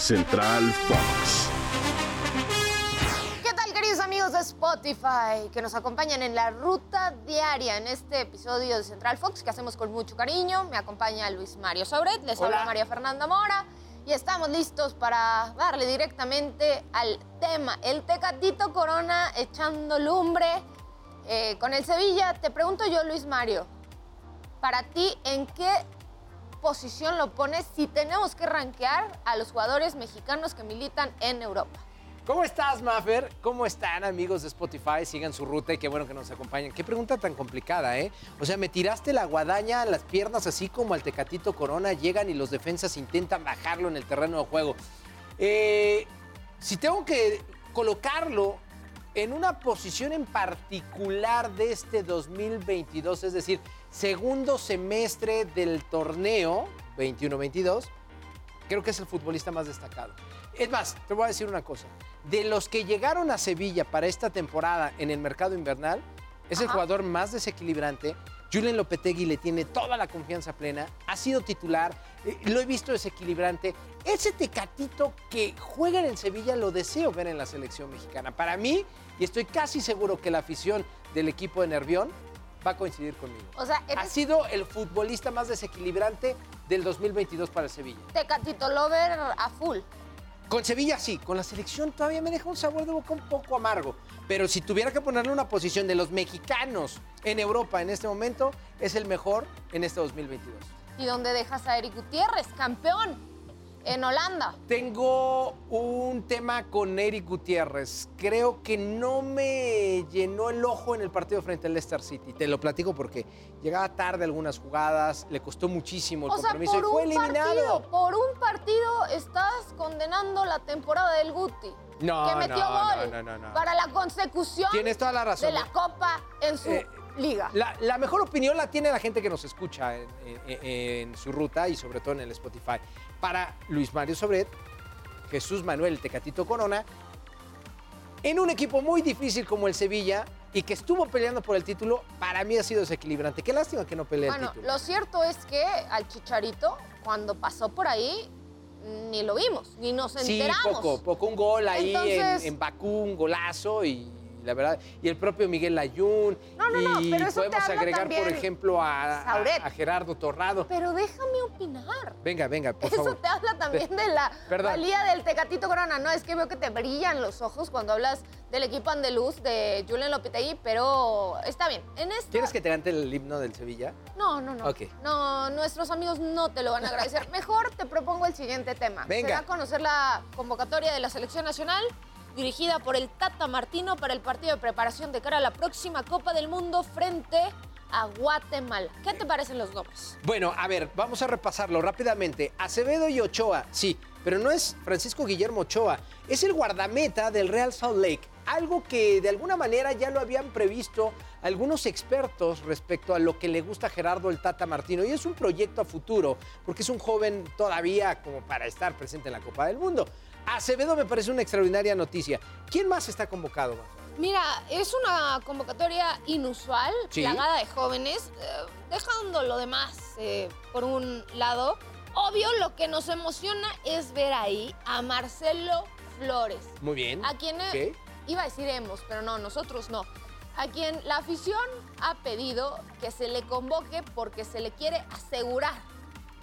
Central Fox. ¿Qué tal queridos amigos de Spotify que nos acompañan en la ruta diaria en este episodio de Central Fox que hacemos con mucho cariño? Me acompaña Luis Mario Sobret, les habla María Fernanda Mora y estamos listos para darle directamente al tema. El Tecatito Corona echando lumbre eh, con el Sevilla. Te pregunto yo, Luis Mario, para ti, ¿en qué posición lo pones si tenemos que rankear a los jugadores mexicanos que militan en Europa? ¿Cómo estás, Maffer? ¿Cómo están, amigos de Spotify? Sigan su ruta y qué bueno que nos acompañen. Qué pregunta tan complicada, ¿eh? O sea, me tiraste la guadaña a las piernas así como al Tecatito Corona. Llegan y los defensas intentan bajarlo en el terreno de juego. Eh, si tengo que colocarlo en una posición en particular de este 2022, es decir, segundo semestre del torneo 21-22, creo que es el futbolista más destacado. Es más, te voy a decir una cosa. De los que llegaron a Sevilla para esta temporada en el mercado invernal, es el jugador más desequilibrante. Julian Lopetegui le tiene toda la confianza plena, ha sido titular, eh, lo he visto desequilibrante. Ese tecatito que juega en el Sevilla lo deseo ver en la selección mexicana. Para mí, y estoy casi seguro que la afición del equipo de Nervión va a coincidir conmigo. O sea, Ha sido el futbolista más desequilibrante del 2022 para el Sevilla. Tecatito Lover a full. Con Sevilla sí, con la selección todavía me deja un sabor de boca un poco amargo. Pero si tuviera que ponerle una posición de los mexicanos en Europa en este momento, es el mejor en este 2022. ¿Y dónde dejas a Eric Gutiérrez, campeón en Holanda? Tengo un tema con Eric Gutiérrez. Creo que no me llenó el ojo en el partido frente al Leicester City. Te lo platico porque llegaba tarde algunas jugadas, le costó muchísimo el O sea, compromiso por y fue un eliminado. partido, por un partido estás condenando la temporada del Guti. No, que metió no, gol no, no, no, no. para la consecución Tienes toda la razón. de la Copa en su Eh, liga. La, la mejor opinión la tiene la gente que nos escucha en, en- en su ruta y sobre todo en el Spotify. Para Luis Mario Sobret, Jesús Manuel Tecatito Corona, en un equipo muy difícil como el Sevilla y que estuvo peleando por el título, para mí ha sido desequilibrante. Qué lástima que no pelea Bueno, el título. lo cierto es que al Chicharito, cuando pasó por ahí, ni lo vimos, ni nos Sí, enteramos. poco, poco. Un gol ahí Entonces- en, en Bakú, un golazo y la verdad. Y el propio Miguel Layún. No, no, no, y pero eso podemos agregar, también por ejemplo, a, a- Sauret. a Gerardo Torrado. Pero déjame opinar. Venga, venga, por Eso favor. te habla también de la Perdón. valía del Tecatito Corona. No, es que veo que te brillan los ojos cuando hablas del equipo andaluz de Julian Lopetegui, pero está bien. En esto, ¿Quieres que te cante el himno del Sevilla? No, no, no. Ok. No, nuestros amigos no te lo van a agradecer. Mejor te propongo el siguiente tema. Venga. Se da a conocer la convocatoria de la selección nacional dirigida por el Tata Martino para el partido de preparación de cara a la próxima Copa del Mundo frente a Guatemala. ¿Qué te parecen los nombres? Bueno, a ver, vamos a repasarlo rápidamente. Acevedo y Ochoa, sí, pero no es Francisco Guillermo Ochoa, es el guardameta del Real Salt Lake. Algo que de alguna manera ya lo habían previsto algunos expertos respecto a lo que le gusta a Gerardo el Tata Martino. Y es un proyecto a futuro, porque es un joven todavía como para estar presente en la Copa del Mundo. Acevedo me parece una extraordinaria noticia. ¿Quién más está convocado? Mira, es una convocatoria inusual, Sí. plagada de jóvenes, eh, dejando lo demás eh, por un lado. Obvio, lo que nos emociona es ver ahí a Marcelo Flores, Muy bien. a quien eh, iba a decir hemos, pero no, nosotros no. A quien la afición ha pedido que se le convoque porque se le quiere asegurar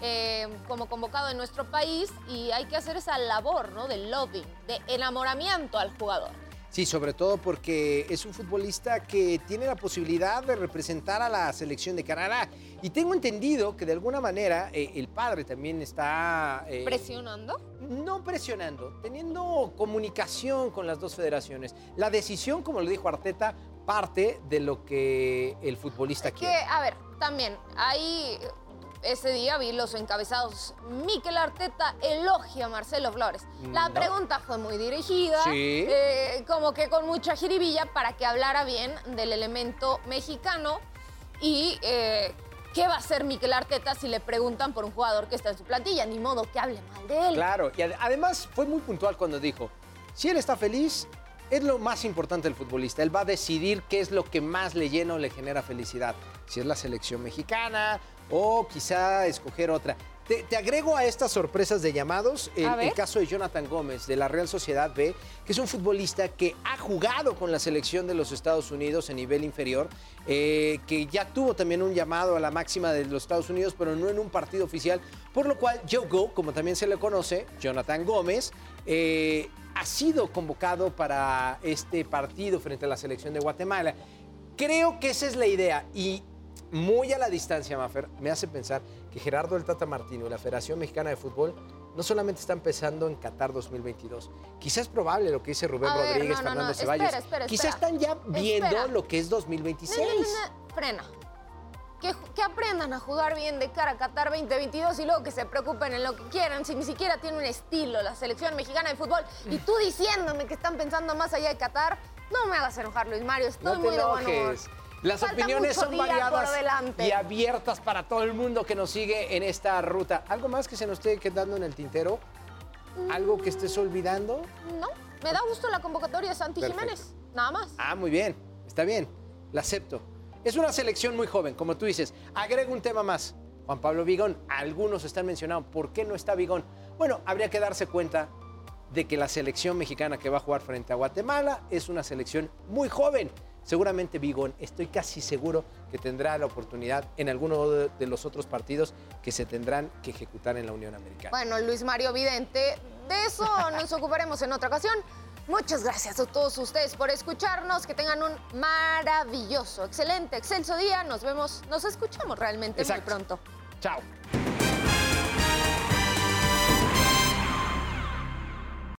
eh, como convocado en nuestro país y hay que hacer esa labor, ¿no? De loving, de enamoramiento al jugador. Sí, sobre todo porque es un futbolista que tiene la posibilidad de representar a la selección de Canadá. Y tengo entendido que de alguna manera eh, el padre también está... eh, ¿Presionando? no presionando, teniendo comunicación con las dos federaciones. La decisión, como lo dijo Arteta, parte de lo que el futbolista Que, quiere. a ver, también, ahí ese día vi los encabezados. Miquel Arteta elogia a Marcelo Flores. La No. pregunta fue muy dirigida, Sí. eh, como que con mucha jiribilla para que hablara bien del elemento mexicano y eh, qué va a hacer Miquel Arteta si le preguntan por un jugador que está en su plantilla. Ni modo que hable mal de él. Claro, y ad- además fue muy puntual cuando dijo, si él está feliz, es lo más importante del futbolista. Él va a decidir qué es lo que más le llena o le genera felicidad. Si es la selección mexicana o quizá escoger otra. Te, te agrego a estas sorpresas de llamados el, caso de Jonathan Gómez de la Real Sociedad B, que es un futbolista que ha jugado con la selección de los Estados Unidos en nivel inferior, eh, que ya tuvo también un llamado a la máxima de los Estados Unidos, pero no en un partido oficial, por lo cual Joe Go, como también se le conoce, Jonathan Gómez, eh, ha sido convocado para este partido frente a la selección de Guatemala. Creo que esa es la idea y muy a la distancia, Mafer, me hace pensar que Gerardo el Tata Martino y la Federación Mexicana de Fútbol no solamente están pensando en Qatar 2022. Quizás es probable lo que dice Rubén A Rodríguez, no, Fernando no, Ceballos. espera, espera, Quizás espera. están ya viendo lo que es No, 2026. no, no, no, frena. Que, aprendan a jugar bien de cara a Qatar 2022 y luego que se preocupen en lo que quieran, si ni siquiera tiene un estilo la selección mexicana de fútbol. Y tú diciéndome que están pensando más allá de Qatar, no me hagas enojar, Luis Mario. Estoy No te muy de buen humor. Las Falta opiniones son variadas y abiertas para todo el mundo que nos sigue en esta ruta. ¿Algo más que se nos esté quedando en el tintero? ¿Algo que estés olvidando? No, me da gusto la convocatoria de Santi Perfecto. Jiménez. Nada más. Ah, muy bien, está bien, la acepto. Es una selección muy joven, como tú dices. Agrego un tema más. Juan Pablo Vigón, algunos están mencionando, ¿por qué no está Vigón? Bueno, habría que darse cuenta de que la selección mexicana que va a jugar frente a Guatemala es una selección muy joven. Seguramente Vigón, estoy casi seguro que tendrá la oportunidad en alguno de de los otros partidos que se tendrán que ejecutar en la Unión Americana. Bueno, Luis Mario Vidente, de eso nos ocuparemos en otra ocasión. Muchas gracias a todos ustedes por escucharnos. Que tengan un maravilloso, excelente, excelso día. Nos vemos, nos escuchamos realmente Exacto. muy pronto. Chao.